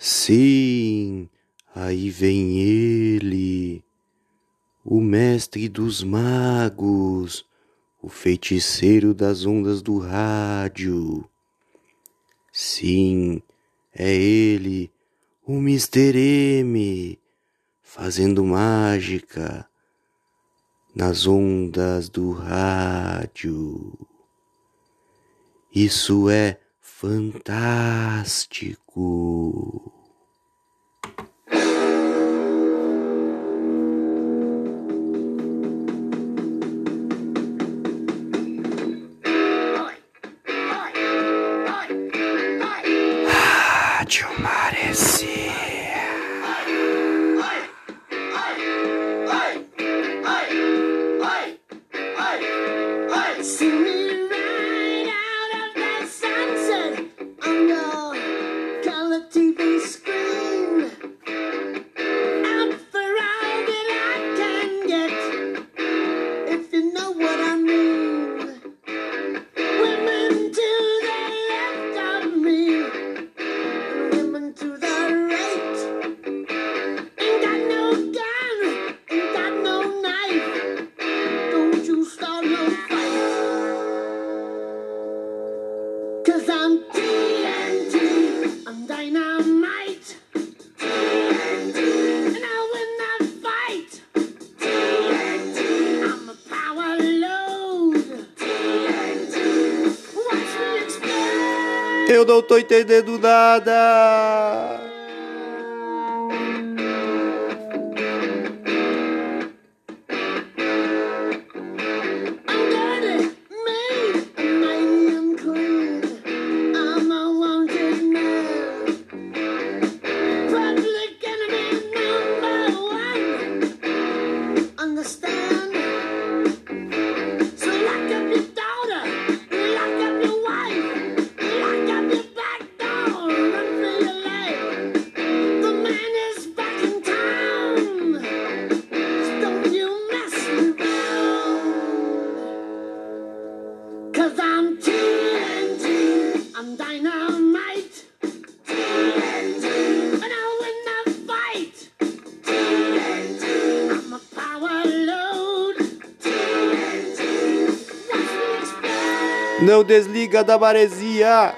Sim, aí vem ele, o mestre dos magos, o feiticeiro das ondas do rádio. Sim, é ele, o Mr. M, fazendo mágica nas ondas do rádio. Isso é fantástico. Rádio Eu não tô entendendo nada. Não desliga da maresia.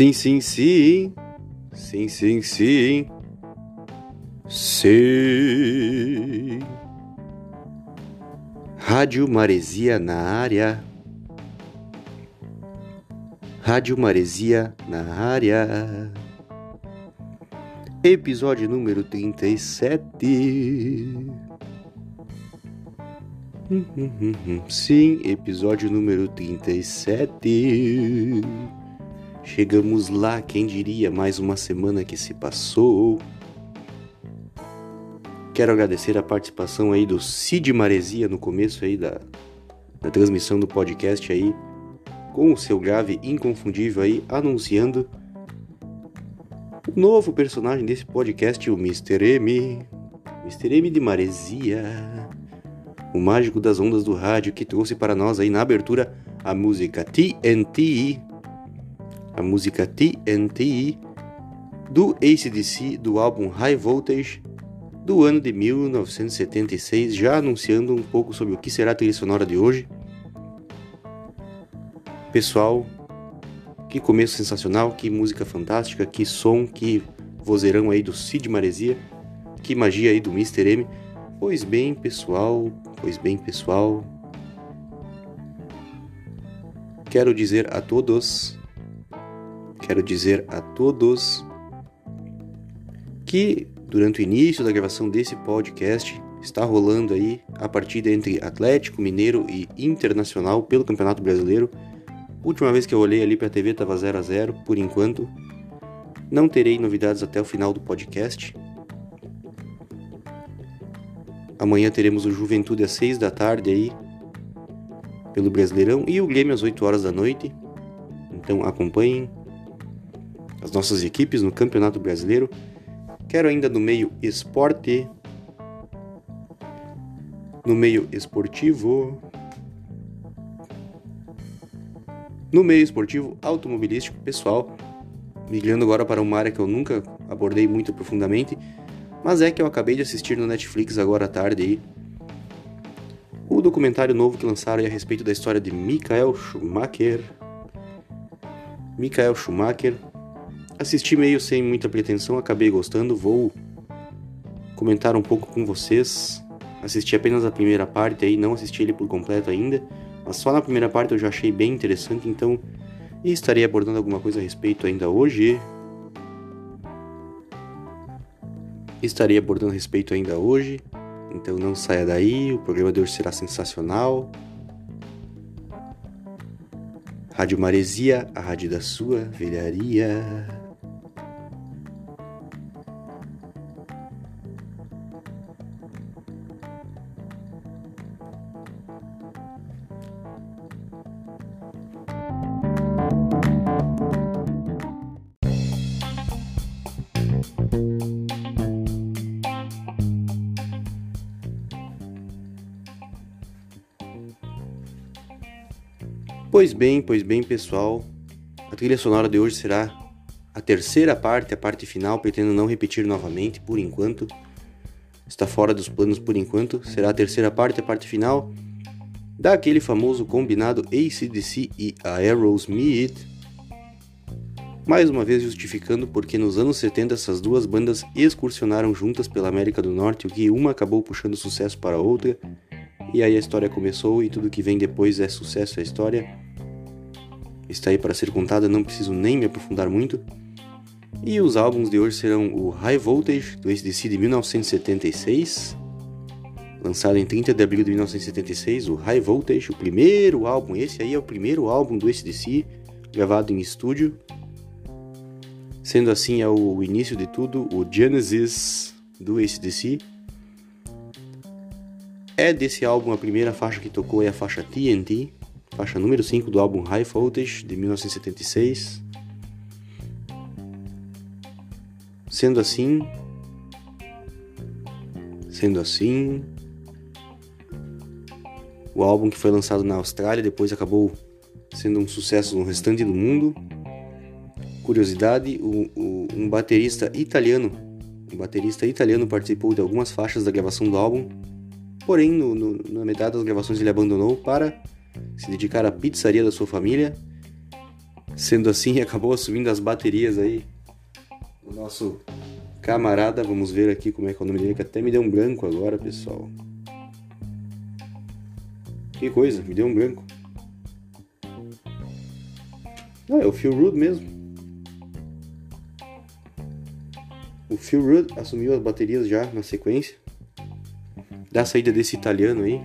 Sim, sim, sim. Sim, sim, sim. Sim. Rádio Maresia na área. Rádio Maresia na área. Episódio número 37. Hum, hum, hum, hum. Sim, episódio número 37. Chegamos lá, quem diria, mais uma semana que se passou. Quero agradecer a participação aí do Cid Maresia no começo aí da, da transmissão do podcast aí, com o seu grave inconfundível aí, anunciando o novo personagem desse podcast, o Mr. M. Mr. M de Maresia, o mágico das ondas do rádio que trouxe para nós aí na abertura a música TNT a música TNT do ACDC do álbum High Voltage do ano de 1976, já anunciando um pouco sobre o que será a trilha sonora de hoje. Pessoal, Que começo sensacional, que música fantástica, que som, que vozeirão aí do Cid Maresia, que magia aí do Mr. M. Pois bem, pessoal, pois bem, pessoal. Quero dizer a todos, quero dizer a todos que durante o início da gravação desse podcast está rolando aí a partida entre Atlético Mineiro e Internacional pelo Campeonato Brasileiro. Última vez que eu olhei ali para a TV estava 0 a 0 por enquanto. Não terei novidades até o final do podcast. Amanhã teremos o Juventude às 6 da tarde aí pelo Brasileirão e o Grêmio às 8 horas da noite. Então acompanhem as nossas equipes no Campeonato Brasileiro. Quero ainda no meio esporte, no meio esportivo, no meio esportivo automobilístico, pessoal, migrando agora para uma área que eu nunca abordei muito profundamente, mas é que eu acabei de assistir no Netflix agora à tarde aí. O documentário novo que lançaram a respeito da história de Michael Schumacher. Michael Schumacher. Assisti meio sem muita pretensão, acabei gostando, vou comentar um pouco com vocês. Assisti apenas a primeira parte aí, não assisti ele por completo ainda, mas só na primeira parte eu já achei bem interessante, então estarei abordando alguma coisa a respeito ainda hoje. Estarei abordando a respeito ainda hoje, então não saia daí, o programa de hoje será sensacional. Rádio Maresia, a rádio da sua velharia. Pois bem, pois bem, pessoal. A trilha sonora de hoje será a terceira parte, a parte final. Pretendo não repetir novamente, por enquanto. Está fora dos planos por enquanto. Será a terceira parte, a parte final daquele famoso combinado ACDC e Aerosmith. Mais uma vez justificando porque nos anos 70 essas duas bandas excursionaram juntas pela América do Norte, o que uma acabou puxando sucesso para a outra e aí a história começou e tudo que vem depois é sucesso a história. Está aí para ser contada, não preciso nem me aprofundar muito. E os álbuns de hoje serão o High Voltage, do ACDC de 1976, lançado em 30 de abril de 1976, o High Voltage, o primeiro álbum, esse aí é o primeiro álbum do ACDC, gravado em estúdio. Sendo assim, é o início de tudo, o Genesis do ACDC. É desse álbum a primeira faixa que tocou é a faixa TNT, faixa número 5 do álbum High Voltage de 1976. Sendo assim, sendo assim, o álbum que foi lançado na Austrália depois acabou sendo um sucesso no restante do mundo. Curiosidade, o, o, um baterista italiano, um baterista italiano participou de algumas faixas da gravação do álbum Porém, no, no, na metade das gravações ele abandonou para se dedicar à pizzaria da sua família. Sendo assim, acabou assumindo as baterias aí. O nosso camarada, vamos ver aqui como é que é o nome dele, que até me deu um branco agora, pessoal. Que coisa, me deu um branco. Ah, é o Phil Rudd mesmo. O Phil Rudd assumiu as baterias já na sequência da saída desse italiano aí.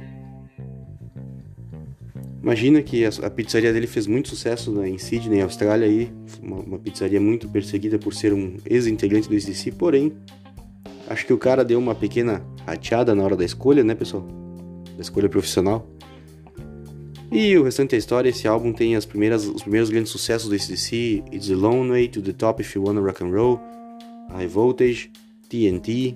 Imagina que a, pizzaria dele fez muito sucesso né, em Sydney, Austrália, aí, uma, uma, pizzaria muito perseguida por ser um ex-integrante do SDC, porém, acho que o cara deu uma pequena rateada na hora da escolha, né, pessoal? Da escolha profissional. E o restante da história, esse álbum tem as primeiras, os primeiros grandes sucessos do SDC, It's a Long Way to the Top If You Wanna Rock and Roll, High Voltage, TNT,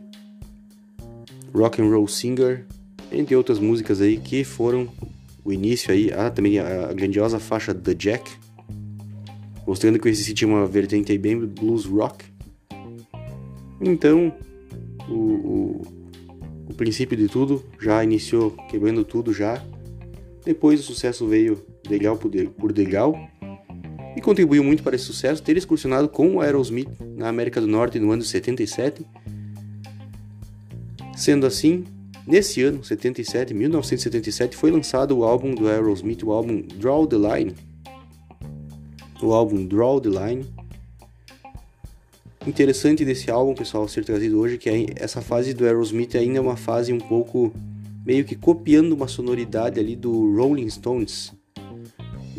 Rock and Roll Singer, entre outras músicas aí que foram o início aí, ah, também a, grandiosa faixa The Jack, mostrando que ACC tinha uma vertente aí bem blues rock. Então, o, o, o princípio de tudo já iniciou quebrando tudo já. Depois o sucesso veio degrau por, degrau. e contribuiu muito para esse sucesso ter excursionado com o Aerosmith na América do Norte no ano de 77. Sendo assim, nesse ano, 77, 1977, foi lançado o álbum do Aerosmith, o álbum Draw the Line. O álbum Draw the Line. Interessante desse álbum, pessoal, ser trazido hoje, que é essa fase do Aerosmith ainda é uma fase um pouco meio que copiando uma sonoridade ali do Rolling Stones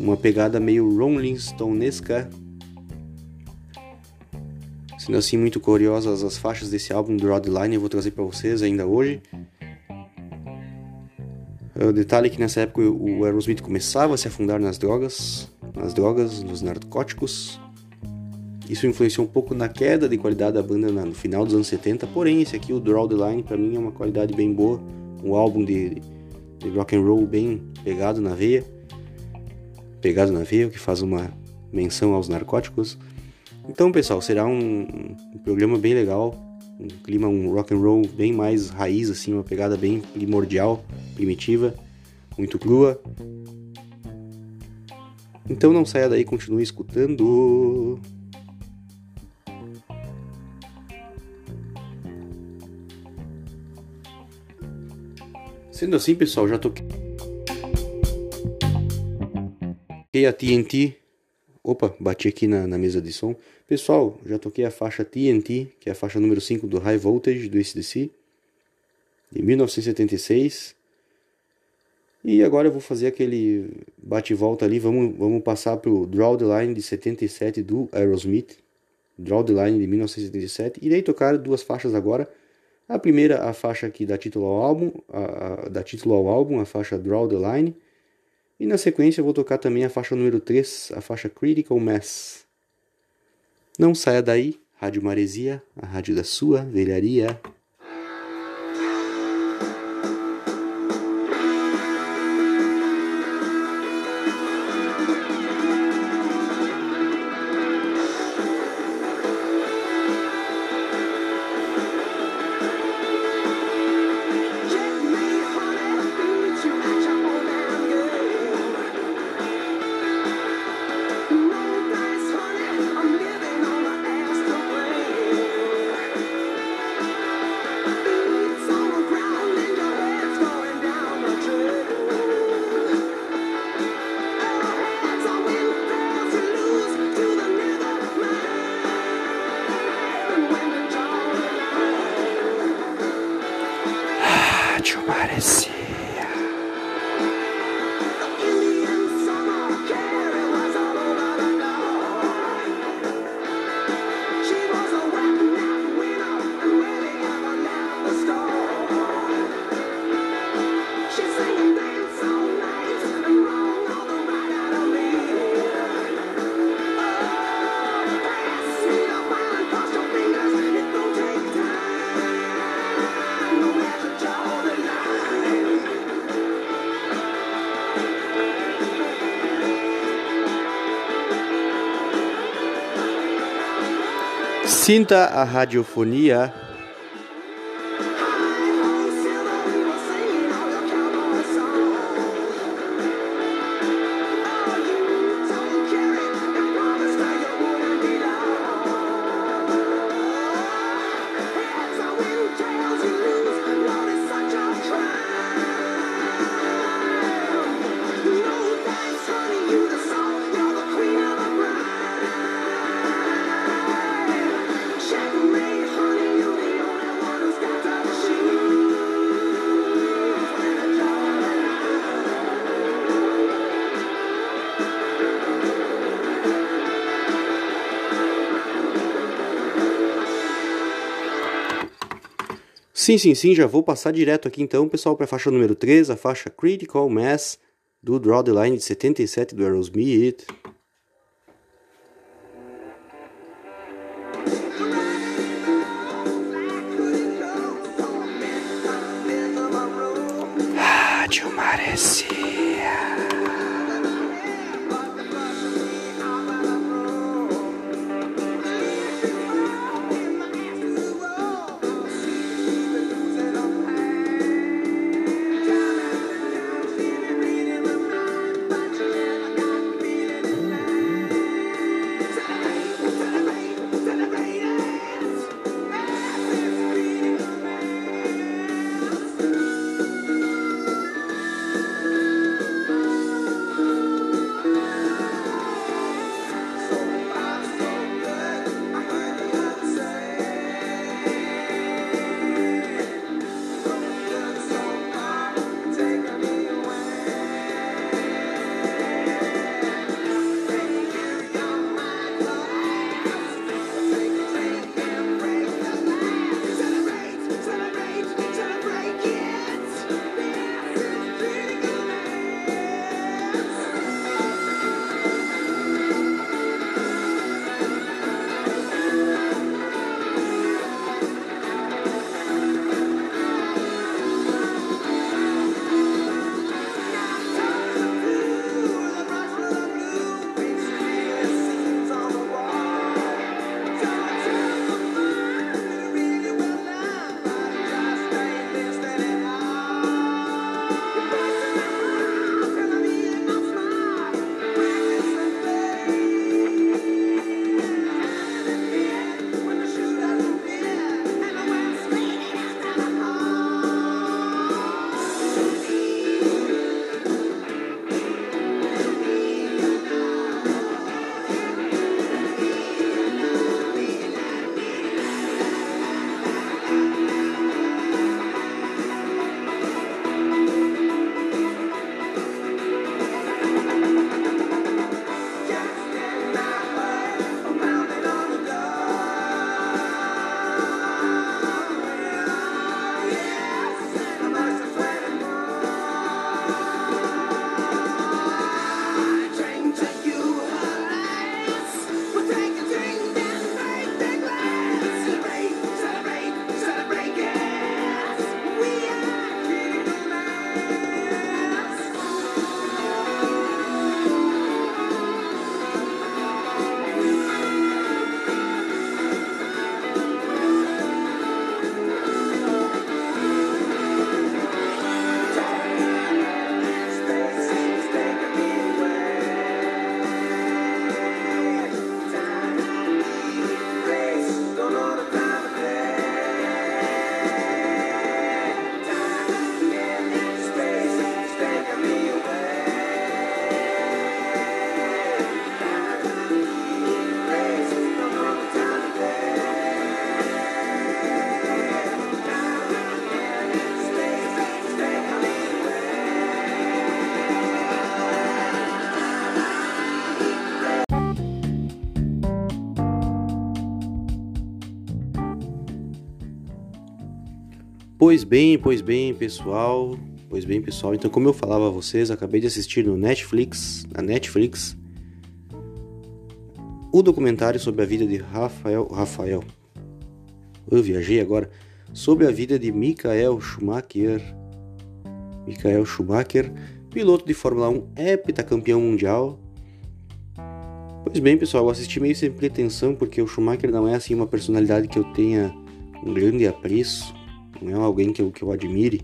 uma pegada meio Rolling Stonesca. Sendo assim muito curiosas as faixas desse álbum do Rod Line, eu vou trazer para vocês ainda hoje. O detalhe é que nessa época o Aerosmith começava a se afundar nas drogas, nas drogas, nos narcóticos. Isso influenciou um pouco na queda de qualidade da banda no final dos anos 70, porém esse aqui, o Draw the Line, para mim é uma qualidade bem boa, um álbum de, de rock and roll bem pegado na veia pegado na veia, que faz uma menção aos narcóticos. Então, pessoal, será um, um, programa bem legal, um clima, um rock and roll bem mais raiz, assim, uma pegada bem primordial, primitiva, muito crua. Então não saia daí, continue escutando. Sendo assim, pessoal, já toquei a TNT. Opa, bati aqui na, na, mesa de som. Pessoal, já toquei a faixa TNT, que é a faixa número 5 do High Voltage do ACDC, de 1976. E agora eu vou fazer aquele bate volta ali. Vamos, vamos passar pro Draw the Line de 77 do Aerosmith. Draw the Line de 1977. Irei tocar duas faixas agora. A primeira, a faixa que dá título ao álbum, a, a, dá título ao álbum, a faixa Draw the Line. E na sequência eu vou tocar também a faixa número 3, a faixa Critical Mass. Não saia daí, Rádio Maresia, a rádio da sua velharia. Sinta a radiofonia Sim, sim, sim, já vou passar direto aqui então, pessoal, para a faixa número 3, a faixa Critical Mass do Draw the Line de 77 do Aerosmith. Pois bem, pois bem, pessoal. Pois bem, pessoal. Então, como eu falava a vocês, acabei de assistir no Netflix, na Netflix, o documentário sobre a vida de Rafael, Rafael. Eu viajei agora sobre a vida de Michael Schumacher. Michael Schumacher, piloto de Fórmula 1, heptacampeão mundial. Pois bem, pessoal, eu assisti meio sem pretensão porque o Schumacher não é assim uma personalidade que eu tenha um grande apreço, não é alguém que eu, que eu admire.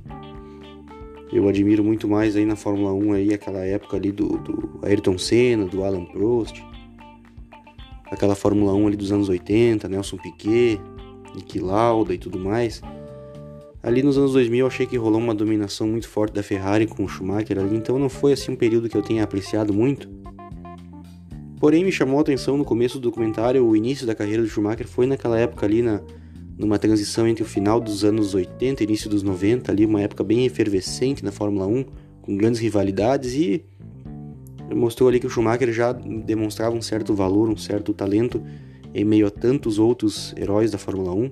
Eu admiro muito mais aí na Fórmula 1 aí aquela época ali do, do Ayrton Senna, do Alan Prost, aquela Fórmula 1 ali dos anos 80, Nelson Piquet, Niki Lauda e tudo mais. Ali nos anos 2000 eu achei que rolou uma dominação muito forte da Ferrari com o Schumacher ali, então não foi assim um período que eu tenha apreciado muito. Porém me chamou a atenção no começo do documentário, o início da carreira do Schumacher foi naquela época ali na numa transição entre o final dos anos 80 e início dos 90, ali uma época bem efervescente na Fórmula 1, com grandes rivalidades e mostrou ali que o Schumacher já demonstrava um certo valor, um certo talento em meio a tantos outros heróis da Fórmula 1.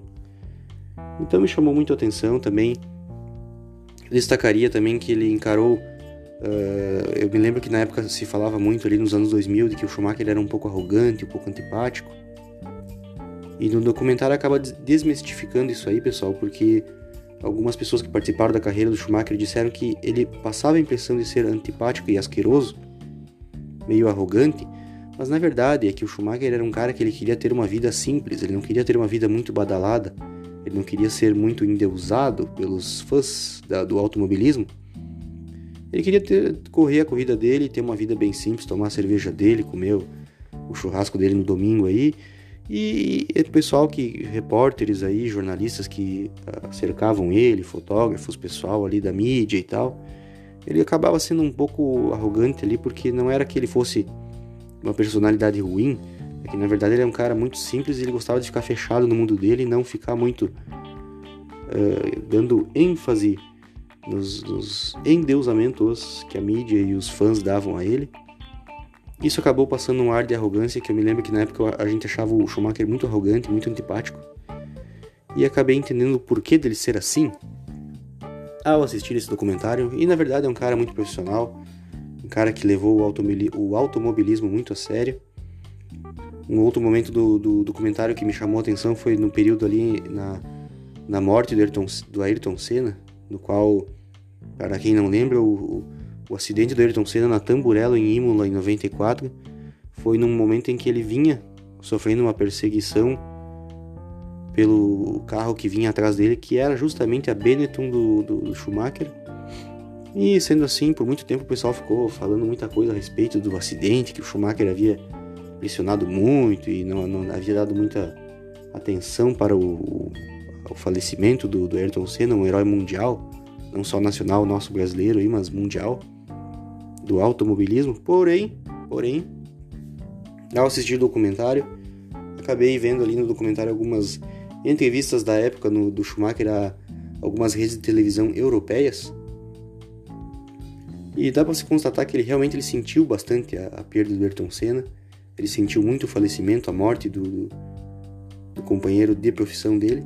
Então me chamou muito a atenção também. destacaria também que ele encarou. Uh, eu me lembro que na época se falava muito ali nos anos 2000 de que o Schumacher era um pouco arrogante, um pouco antipático. E no documentário acaba desmistificando isso aí, pessoal, porque algumas pessoas que participaram da carreira do Schumacher disseram que ele passava a impressão de ser antipático e asqueroso, meio arrogante, mas na verdade é que o Schumacher era um cara que ele queria ter uma vida simples, ele não queria ter uma vida muito badalada, ele não queria ser muito endeusado pelos fãs da, do automobilismo. Ele queria ter, correr a corrida dele, ter uma vida bem simples, tomar a cerveja dele, comer o, o churrasco dele no domingo aí, e, o pessoal que, repórteres aí, jornalistas que uh, cercavam ele, fotógrafos, pessoal ali da mídia e tal, ele acabava sendo um pouco arrogante ali, porque não era que ele fosse uma personalidade ruim, é que na verdade ele é um cara muito simples e ele gostava de ficar fechado no mundo dele e não ficar muito uh, dando ênfase nos, nos endeusamentos que a mídia e os fãs davam a ele. Isso acabou passando um ar de arrogância que eu me lembro que na época a gente achava o Schumacher muito arrogante, muito antipático. E acabei entendendo o porquê dele ser assim ao assistir esse documentário. E na verdade é um cara muito profissional, um cara que levou o, automobilismo muito a sério. Um outro momento do, do documentário que me chamou a atenção foi no período ali na, na morte do Ayrton, do Ayrton Senna, no qual, para quem não lembra, o, o acidente do Ayrton Senna na Tamburello em Imola em 94 foi num momento em que ele vinha sofrendo uma perseguição pelo carro que vinha atrás dele, que era justamente a Benetton do, do, Schumacher. E sendo assim, por muito tempo o pessoal ficou falando muita coisa a respeito do acidente, que o Schumacher havia pressionado muito e não, não havia dado muita atenção para o, o falecimento do, do Ayrton Senna, um herói mundial, não só nacional, nosso brasileiro, aí, mas mundial do automobilismo, porém, porém, ao assistir o documentário, acabei vendo ali no documentário algumas entrevistas da época no, do Schumacher a algumas redes de televisão europeias. E dá para se constatar que ele realmente ele sentiu bastante a, a, perda do Ayrton Senna. Ele sentiu muito o falecimento, a morte do, do, do companheiro de profissão dele.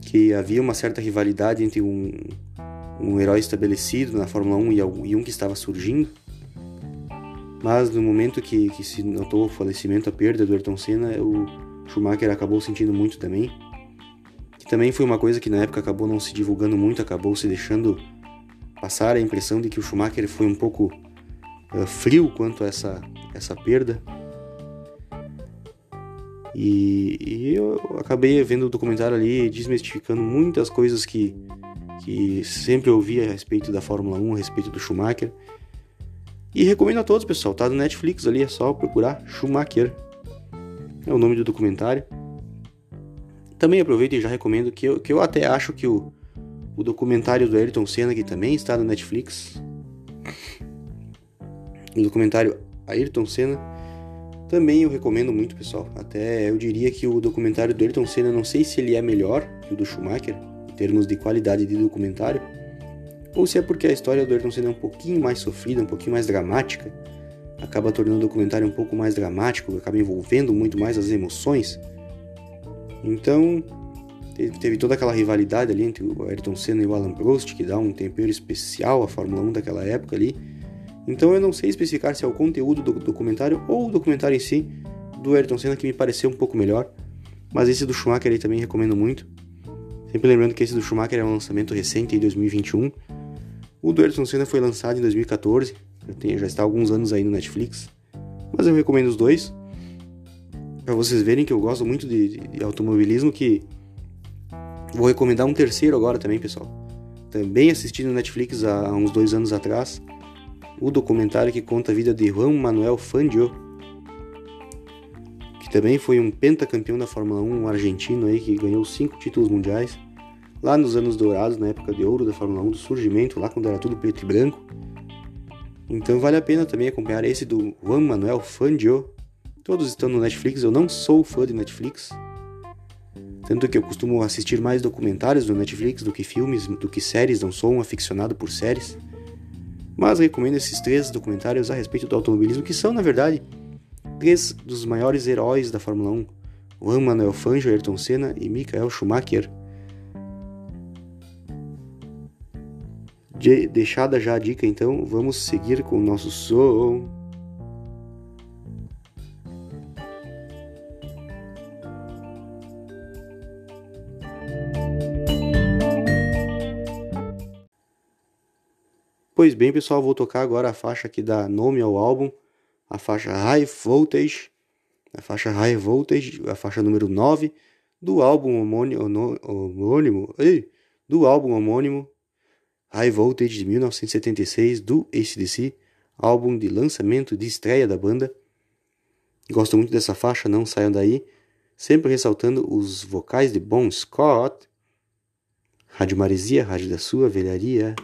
Que havia uma certa rivalidade entre um, um herói estabelecido na Fórmula 1 e um que estava surgindo. Mas no momento que, que se notou o falecimento, a perda do Ayrton Senna, o Schumacher acabou sentindo muito também. Que também foi uma coisa que na época acabou não se divulgando muito, acabou se deixando passar a impressão de que o Schumacher foi um pouco uh, frio quanto a essa, essa perda. E, e, eu acabei vendo o documentário ali desmistificando muitas coisas que que sempre ouvi a respeito da Fórmula 1, a respeito do Schumacher. E recomendo a todos, pessoal, tá no Netflix ali, é só procurar Schumacher. É o nome do documentário. Também aproveito e já recomendo que eu, que eu até acho que o, o documentário do Ayrton Senna, que também está no Netflix, o documentário Ayrton Senna, também eu recomendo muito, pessoal. Até eu diria que o documentário do Ayrton Senna, não sei se ele é melhor que o do Schumacher, termos de qualidade de documentário, ou se é porque a história do Ayrton Senna é um pouquinho mais sofrida, um pouquinho mais dramática, acaba tornando o documentário um pouco mais dramático, acaba envolvendo muito mais as emoções. Então, Teve, toda aquela rivalidade ali entre o Ayrton Senna e o Alan Prost, que dá um tempero especial à Fórmula 1 daquela época ali. Então eu não sei especificar se é o conteúdo do documentário ou o documentário em si do Ayrton Senna que me pareceu um pouco melhor. Mas esse do Schumacher aí também recomendo muito. Sempre lembrando que esse do Schumacher é um lançamento recente em 2021. O do Ayrton Senna foi lançado em 2014. Já, está há alguns anos aí no Netflix. Mas eu recomendo os dois. Para vocês verem que eu gosto muito de, de, automobilismo que Vou recomendar um terceiro agora também, pessoal. Também assisti no Netflix há uns dois anos atrás o documentário que conta a vida de Juan Manuel Fangio, que também foi um pentacampeão da Fórmula 1, um argentino aí que ganhou cinco títulos mundiais lá nos anos dourados, na época de ouro da Fórmula 1, do surgimento, lá quando era tudo preto e branco. Então vale a pena também acompanhar esse do Juan Manuel Fangio. Todos estão no Netflix, eu não sou fã de Netflix, tanto que eu costumo assistir mais documentários do Netflix do que filmes, do que séries, não sou um aficionado por séries. Mas recomendo esses três documentários a respeito do automobilismo, que são, na verdade, três dos maiores heróis da Fórmula 1. Juan Manuel Fangio, Ayrton Senna e Michael Schumacher. De deixada já a dica, então, vamos seguir com o nosso som. Pois bem, pessoal, vou tocar agora a faixa que dá nome ao álbum, a faixa High Voltage, a faixa High Voltage, a faixa número 9 do álbum homônimo, homônimo ei, do álbum homônimo High Voltage de 1976 do ACDC, álbum de lançamento de estreia da banda. Gosto muito dessa faixa, não saiam daí. Sempre ressaltando os vocais de Bon Scott. Rádio Maresia, Rádio da Sua Velharia.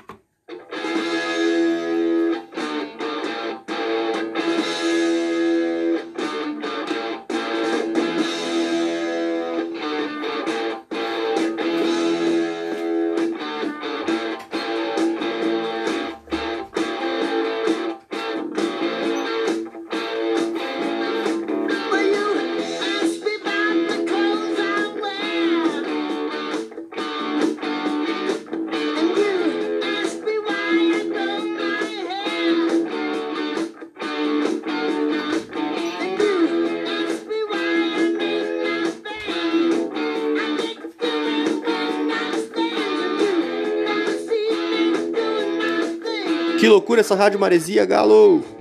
Que loucura essa Rádio Maresia, galo!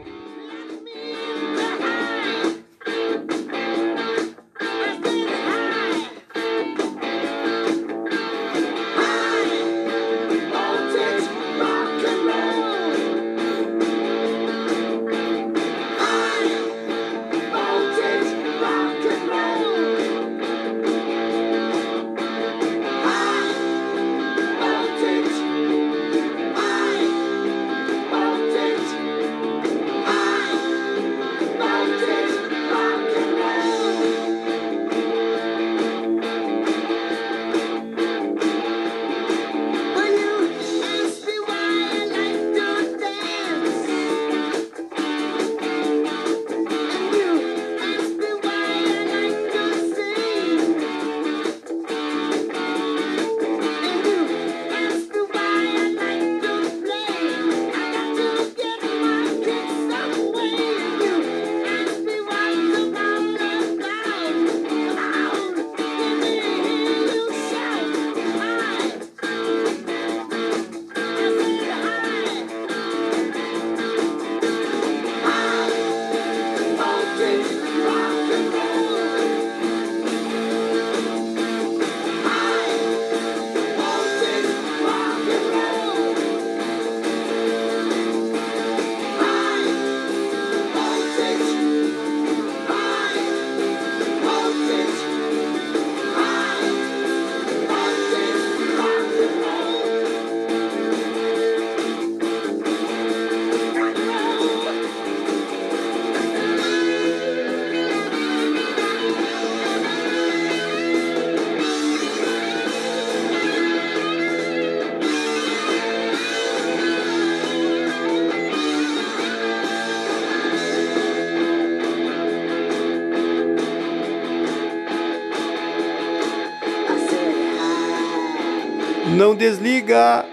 Não desliga!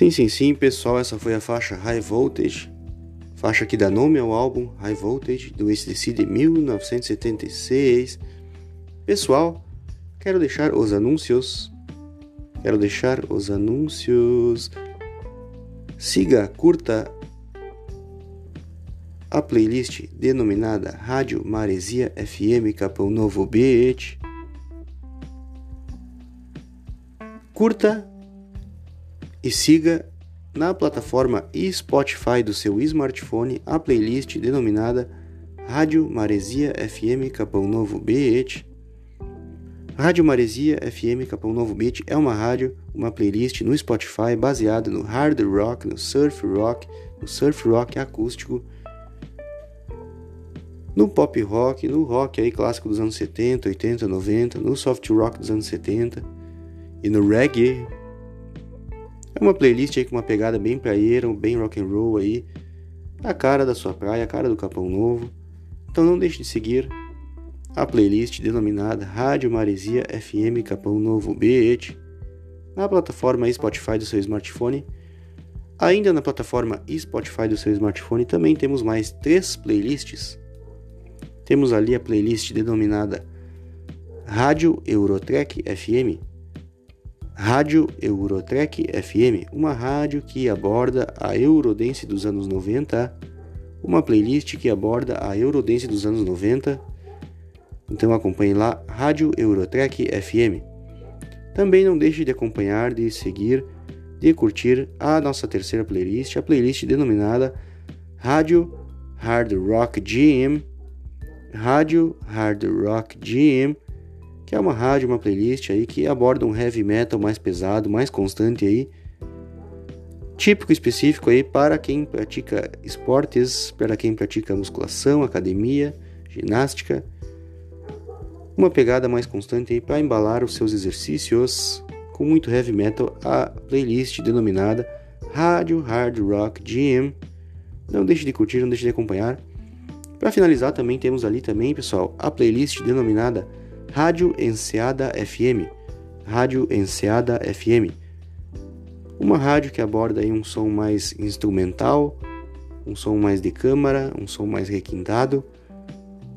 Sim, sim, sim, pessoal, essa foi a faixa High Voltage, faixa que dá nome ao álbum High Voltage do ACDC de 1976. Pessoal, quero deixar os anúncios. Quero deixar os anúncios. Siga, curta a playlist denominada Rádio Maresia FM Capão Novo Beach. Curta e siga na plataforma Spotify do seu smartphone a playlist denominada Rádio Maresia FM Capão Novo Beach. Rádio Maresia FM Capão Novo Beach é uma rádio, uma playlist no Spotify baseada no hard rock, no surf rock, no surf rock acústico, no pop rock, no rock aí clássico dos anos 70, 80, 90, no soft rock dos anos 70 e no reggae uma playlist aí com uma pegada bem praieira, bem rock and roll aí, a cara da sua praia, a cara do Capão Novo. Então não deixe de seguir a playlist denominada Rádio Maresia FM Capão Novo Beach na plataforma Spotify do seu smartphone. Ainda na plataforma Spotify do seu smartphone também temos mais três playlists. Temos ali a playlist denominada Rádio Eurotrek FM, Rádio Eurotrek FM, uma rádio que aborda a Eurodance dos anos 90, uma playlist que aborda a Eurodance dos anos 90. Então acompanhe lá Rádio Eurotrek FM. Também não deixe de acompanhar, de seguir, de curtir a nossa terceira playlist, a playlist denominada Rádio Hard Rock GM. Rádio Hard Rock GM que é uma rádio, uma playlist aí que aborda um heavy metal mais pesado, mais constante aí, típico específico aí para quem pratica esportes, para quem pratica musculação, academia, ginástica, uma pegada mais constante aí para embalar os seus exercícios com muito heavy metal, a playlist denominada Rádio Hard Rock Gym. Não deixe de curtir, não deixe de acompanhar. Para finalizar, também temos ali também, pessoal, a playlist denominada Rádio Enseada FM. Rádio Enseada FM. Uma rádio que aborda um som mais instrumental, um som mais de câmara, um som mais requintado.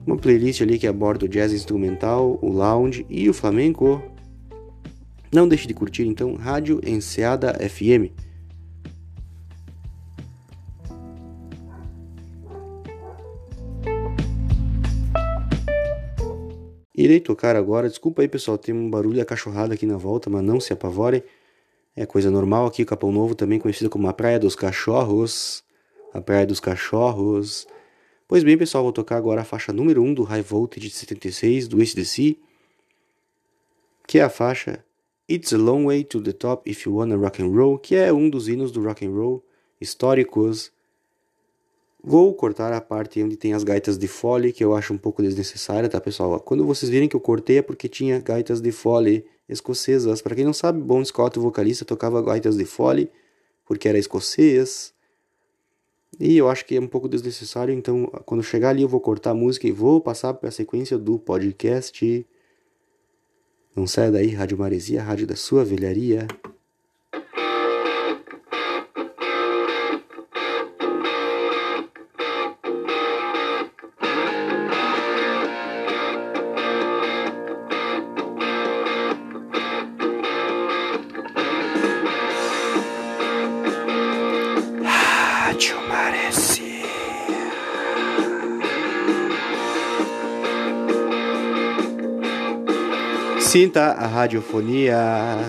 Uma playlist ali que aborda o jazz instrumental, o lounge e o flamenco. Não deixe de curtir então Rádio Enseada FM. Irei tocar agora. Desculpa aí, pessoal, tem um barulho acachorrado aqui na volta, mas não se apavorem. É coisa normal aqui, Capão Novo, também conhecido como a Praia dos Cachorros. A Praia dos Cachorros. Pois bem, pessoal, vou tocar agora a faixa número 1 do High Voltage de 76 do ACDC, que é a faixa It's a Long Way to the Top If You Wanna Rock and Roll, que é um dos hinos do rock and roll históricos Vou cortar a parte onde tem as gaitas de fole, que eu acho um pouco desnecessária, tá, pessoal? Quando vocês virem que eu cortei é porque tinha gaitas de fole escocesas. Para quem não sabe, Bon Scott, o vocalista, tocava gaitas de fole porque era escocês. E eu acho que é um pouco desnecessário, então quando chegar ali eu vou cortar a música e vou passar para a sequência do podcast. Não sai daí, Rádio Maresia, rádio da sua velharia. Sinta a radiofonia.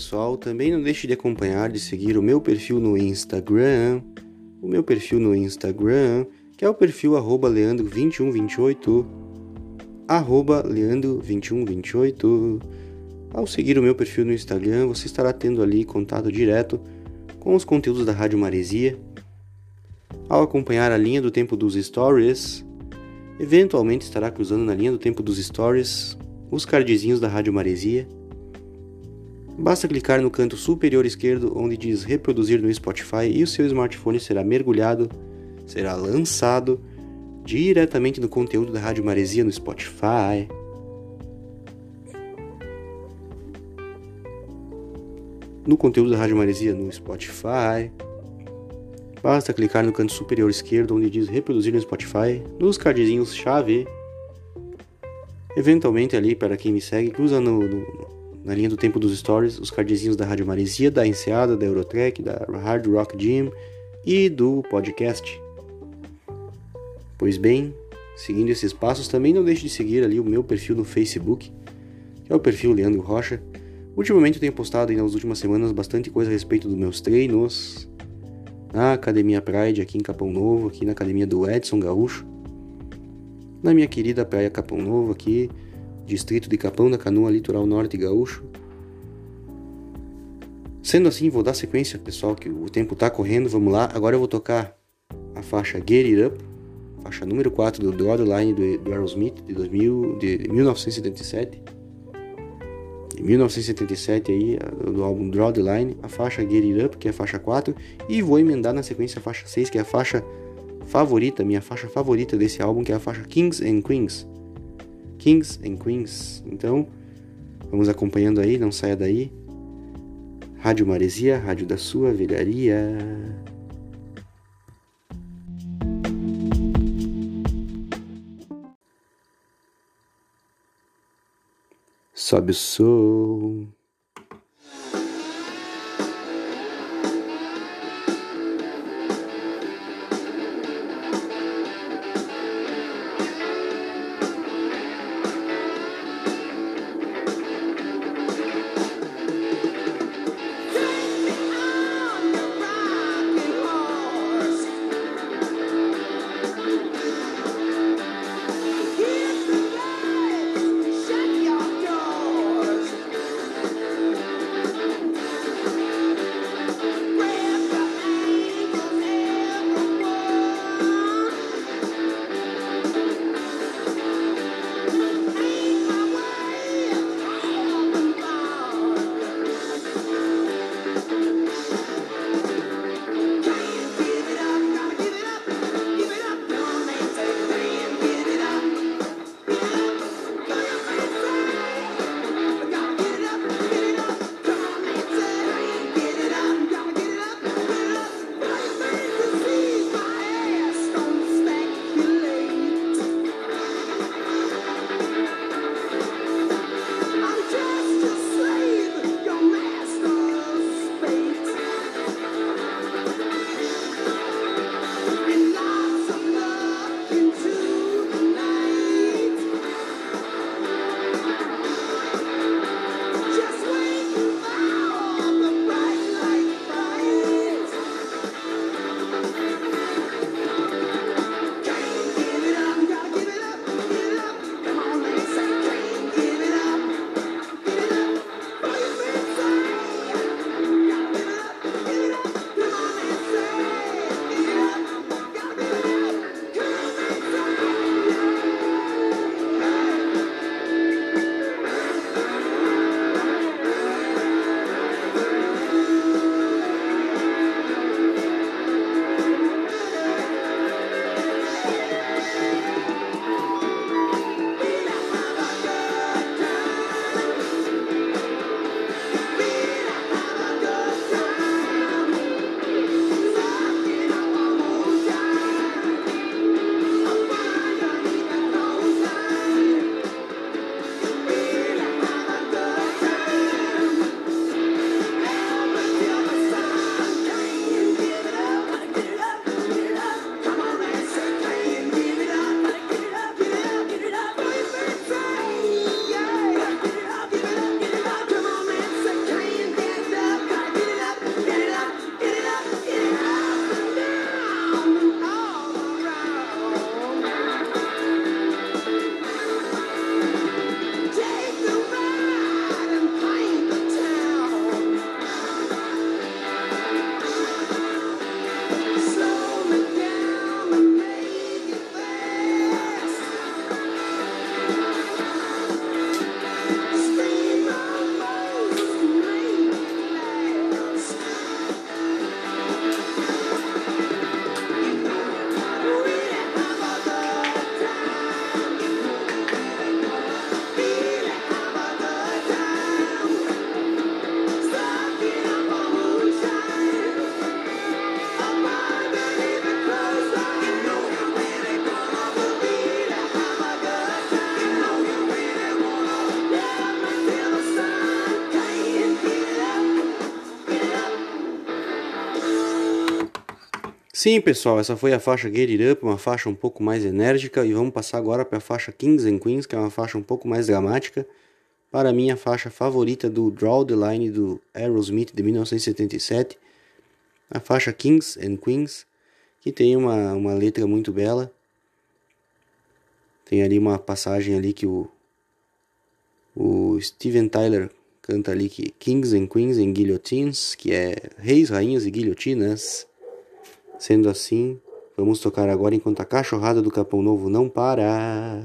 Pessoal, também não deixe de acompanhar, de seguir o meu perfil no Instagram, o meu perfil no Instagram, que é o perfil arroba leandro2128, arroba leandro2128. Ao seguir o meu perfil no Instagram, você estará tendo ali contato direto com os conteúdos da Rádio Maresia. Ao acompanhar a linha do tempo dos stories, eventualmente estará cruzando na linha do tempo dos stories os cardzinhos da Rádio Maresia. Basta clicar no canto superior esquerdo onde diz reproduzir no Spotify e o seu smartphone será mergulhado, será lançado diretamente no conteúdo da Rádio Maresia no Spotify. No conteúdo da Rádio Maresia no Spotify. Basta clicar no canto superior esquerdo onde diz reproduzir no Spotify, nos cardzinhos chave. Eventualmente ali, para quem me segue, cruza no, no- na linha do tempo dos stories os cardzinhos da Rádio Maresia, da Enseada, da Eurotrack, da Hard Rock Gym e do podcast. Pois bem, seguindo esses passos, também não deixe de seguir ali o meu perfil no Facebook, que é o perfil Leandro Rocha. Ultimamente eu tenho postado nas últimas semanas bastante coisa a respeito dos meus treinos na Academia Pride aqui em Capão Novo, aqui na Academia do Edson Gaúcho, na minha querida Praia Capão Novo aqui, distrito de Capão da Canoa, litoral norte gaúcho. Sendo assim, vou dar sequência, pessoal, que o tempo tá correndo, vamos lá. Agora eu vou tocar a faixa Get It Up, faixa número 4 do Draw the Line do, Aerosmith de, 2000, de 1977. Em 1977 aí, do álbum Draw the Line, a faixa Get It Up, que é a faixa 4, e vou emendar na sequência a faixa 6, que é a faixa favorita, minha faixa favorita desse álbum, que é a faixa Kings and Queens. Kings and Queens. Então, vamos acompanhando aí, não saia daí. Rádio Maresia, rádio da sua velharia. Sobe o som. Sim, pessoal, essa foi a faixa Get It Up, uma faixa um pouco mais enérgica, e vamos passar agora para a faixa Kings and Queens, que é uma faixa um pouco mais dramática. Para mim, a faixa favorita do Draw the Line do Aerosmith de 1977, a faixa Kings and Queens, que tem uma, uma letra muito bela. Tem ali uma passagem ali que o, o Steven Tyler canta ali que Kings and Queens and Guillotines, que é reis, rainhas e guilhotinas. Sendo assim, vamos tocar agora enquanto a cachorrada do Capão Novo não para.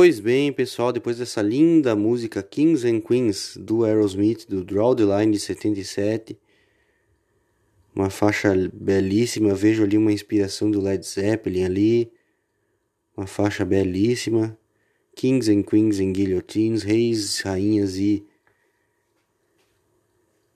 Pois bem, pessoal, depois dessa linda música Kings and Queens do Aerosmith, do Draw the Line de 77, uma faixa belíssima, vejo ali uma inspiração do Led Zeppelin ali, uma faixa belíssima, Kings and Queens and Guillotines, Reis, Rainhas e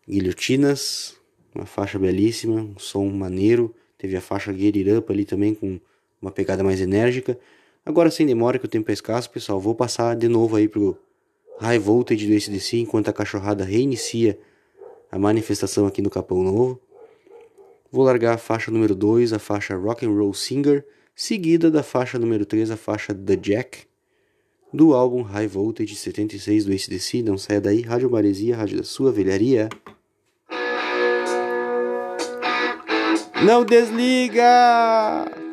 Guilhotinas, uma faixa belíssima, um som maneiro, teve a faixa Get It Up ali também com uma pegada mais enérgica, Agora, sem demora, que o tempo é escasso, pessoal, vou passar de novo aí pro High Voltage do ACDC, enquanto a cachorrada reinicia a manifestação aqui no Capão Novo. Vou largar a faixa número 2, a faixa Rock and Roll Singer, seguida da faixa número 3, a faixa The Jack, do álbum High Voltage 76 do ACDC. Não saia daí, Rádio Maresia, Rádio da Sua Velharia. Não desliga!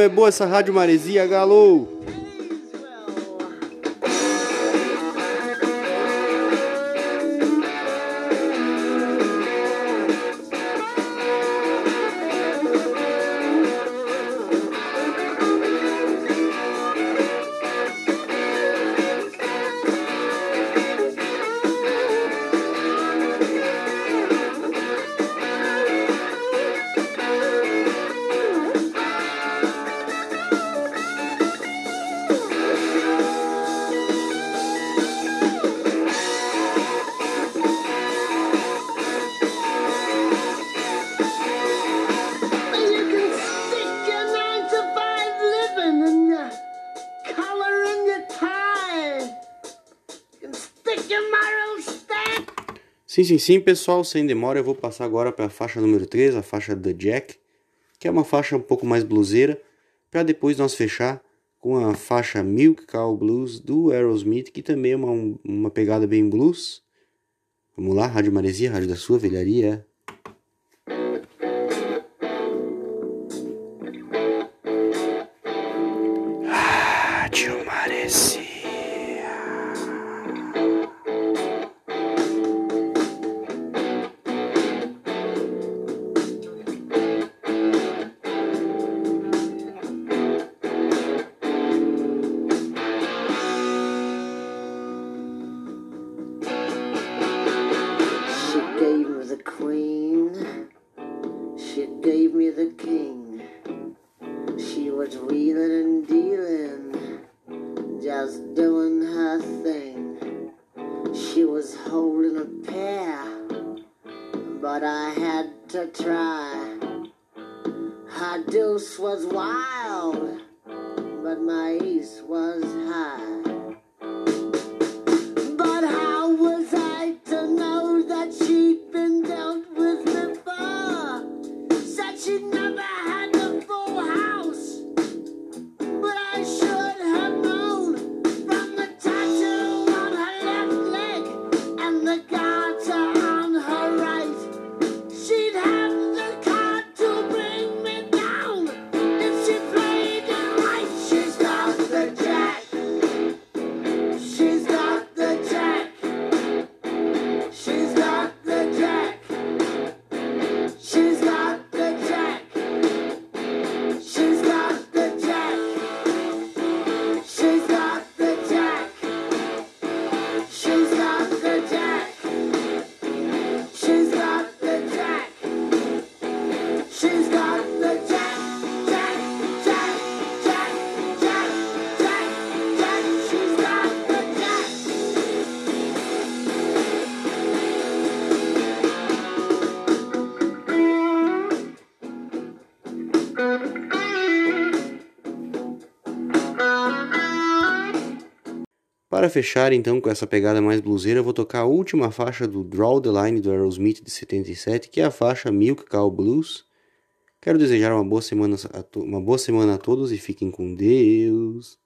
É boa essa Rádio Maresia, Galo! Sim, sim, sim, pessoal, sem demora eu vou passar agora para a faixa número 3, a faixa The Jack, que é uma faixa um pouco mais bluseira, para depois nós fechar com a faixa Milk Cow Blues do Aerosmith, que também é uma, uma pegada bem blues. Vamos lá, Rádio Maresia, Rádio da Sua Velharia. my east was high. fechar então com essa pegada mais bluseira, eu vou tocar a última faixa do Draw the Line do Aerosmith de 77, que é a faixa Milk Cow Blues. Quero desejar uma boa semana a, uma boa semana a todos e fiquem com Deus.